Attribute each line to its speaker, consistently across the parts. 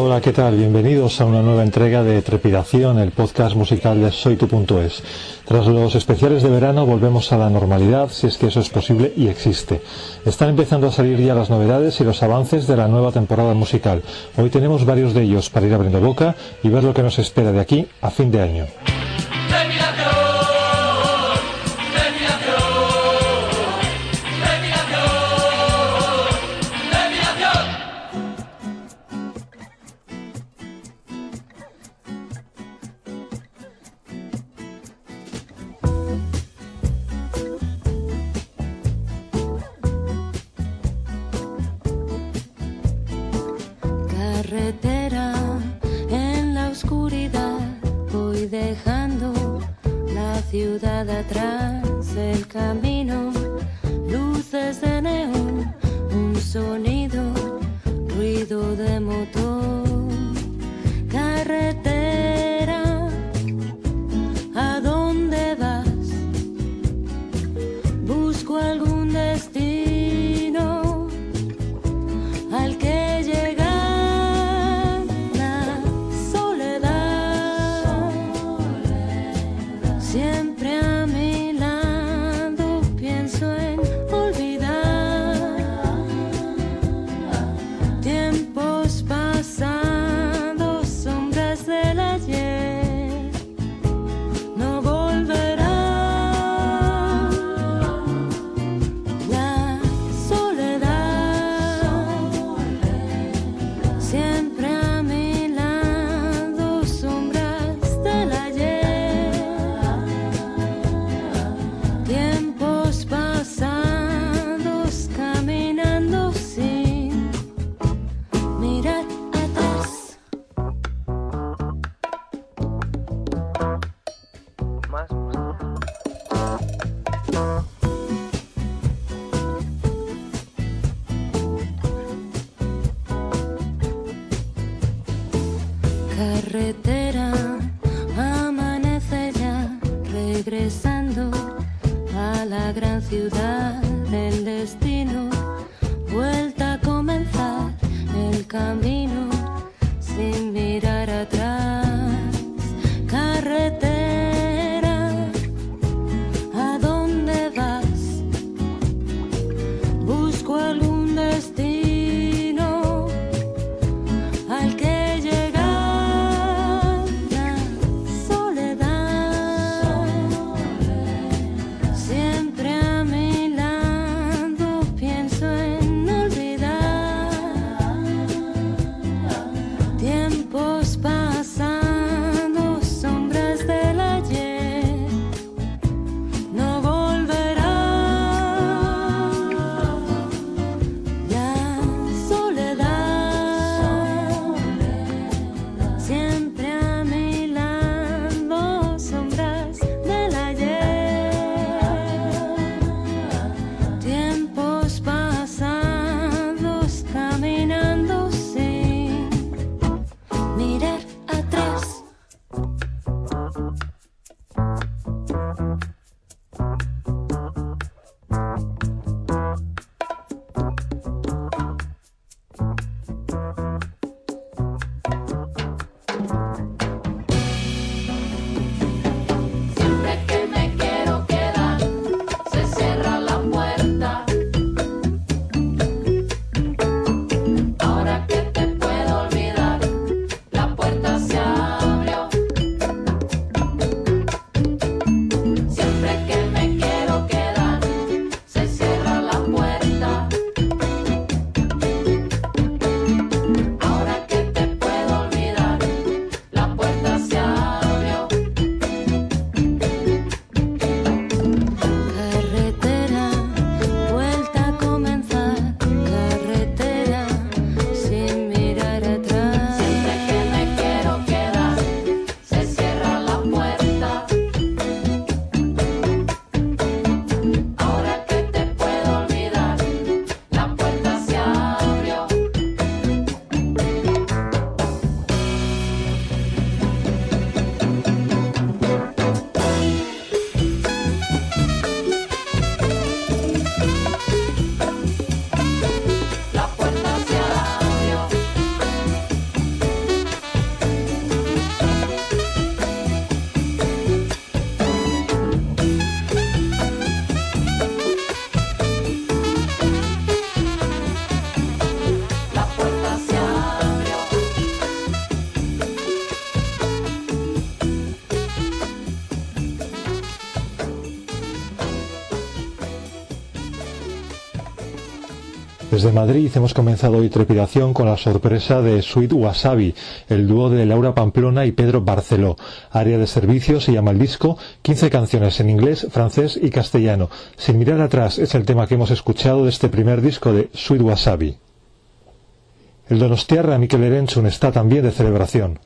Speaker 1: Hola, ¿qué tal? Bienvenidos a una nueva entrega de Trepidación, el podcast musical de soytu.es. Tras los especiales de verano volvemos a la normalidad, si es que eso es posible y existe. Están empezando a salir ya las novedades y los avances de la nueva temporada musical. Hoy tenemos varios de ellos para ir abriendo boca y ver lo que nos espera de aquí a fin de año. coming.
Speaker 2: Desde Madrid hemos comenzado hoy trepidación con la sorpresa de Sweet Wasabi, el dúo de Laura Pamplona y Pedro Barceló. Área de servicio se llama el disco, 15 canciones en inglés, francés y castellano. Sin mirar atrás es el tema que hemos escuchado de este primer disco de Sweet Wasabi. El Donostiarra Mikel Erenchun está también de celebración.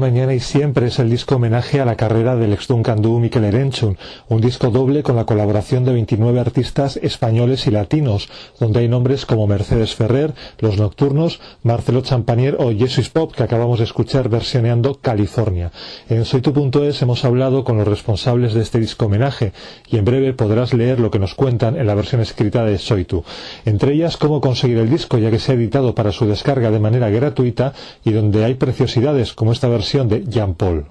Speaker 2: Mañana y siempre es el disco homenaje a la carrera del ex Candú Miquel Erenchun, un disco doble con la colaboración de 29 artistas españoles y latinos, donde hay nombres como Mercedes Ferrer, Los Nocturnos, Marcelo Champanier o Jesus Pop, que acabamos de escuchar versioneando California. En soytu.es hemos hablado con los responsables de este disco homenaje y en breve podrás leer lo que nos cuentan en la versión escrita de Soytu. Entre ellas, cómo conseguir el disco, ya que se ha editado para su descarga de manera gratuita y donde hay preciosidades como esta versión de Jean Paul.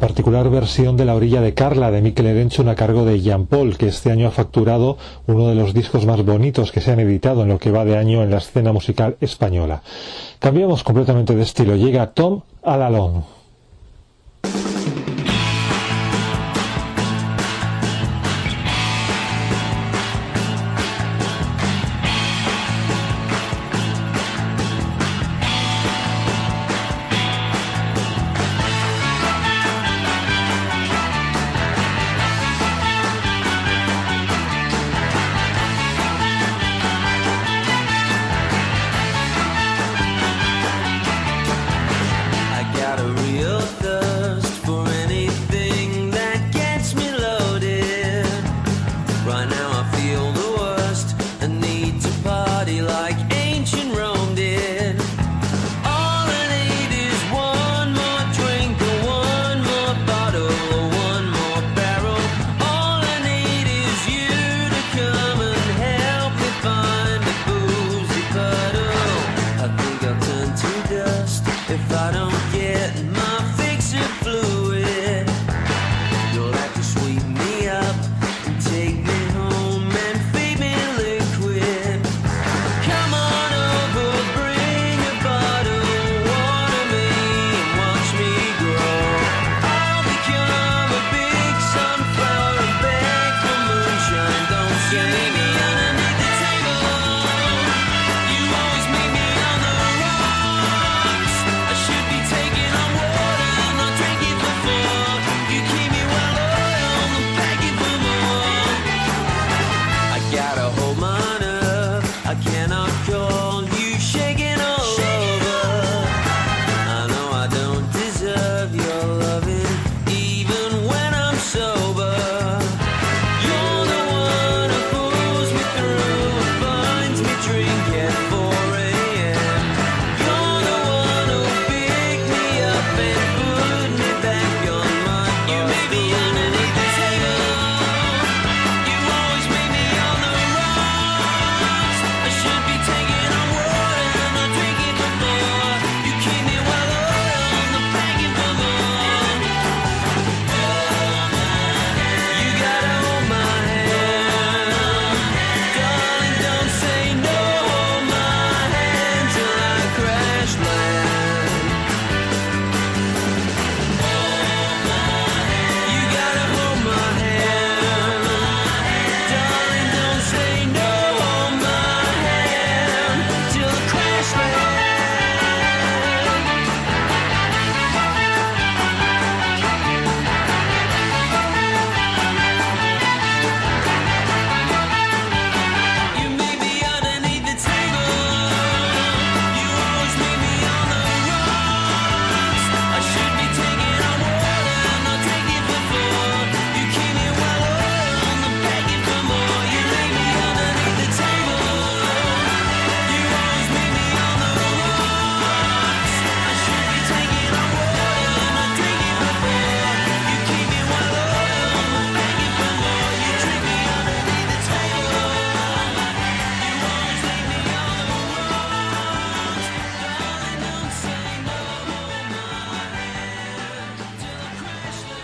Speaker 3: Particular versión de La orilla de Carla de Miquel Erenchun a cargo de Jean Paul, que este año ha facturado uno de los discos más bonitos que se han editado en lo que va de año en la escena musical española. Cambiamos completamente de estilo. Llega Tom Alalón.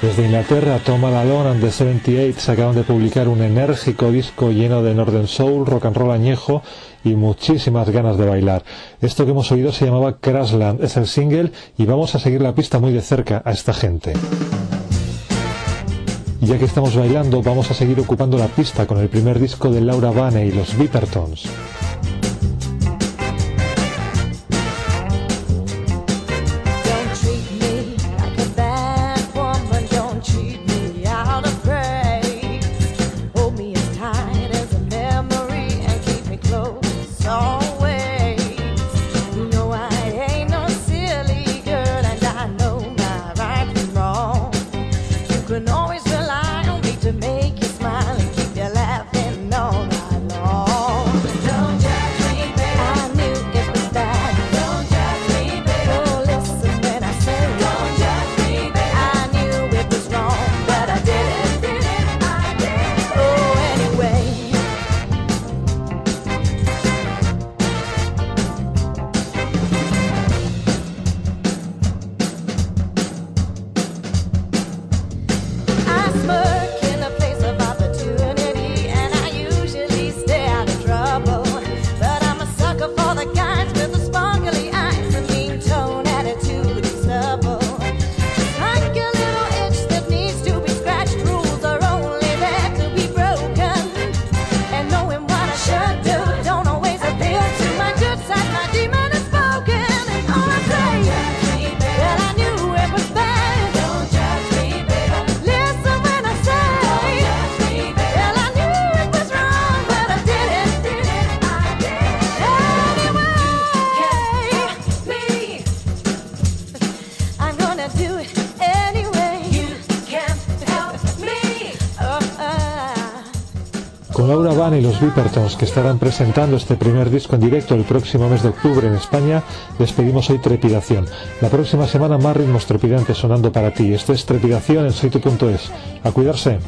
Speaker 3: Desde Inglaterra, Tom Alone and the 78 acaban de publicar un enérgico disco lleno de Northern Soul, rock and roll añejo y muchísimas ganas de bailar. Esto que hemos oído se llamaba Crashland, es el single y vamos a seguir la pista muy de cerca a esta gente. Ya que estamos bailando, vamos a seguir ocupando la pista con el primer disco de Laura Vane y los Bittertons.
Speaker 4: Con Laura Van y los Vipertons, que estarán presentando este primer disco en directo el próximo mes de octubre en España, despedimos hoy Trepidación. La próxima semana más ritmos trepidantes sonando para ti. Esto es Trepidación en soytu.es. A cuidarse.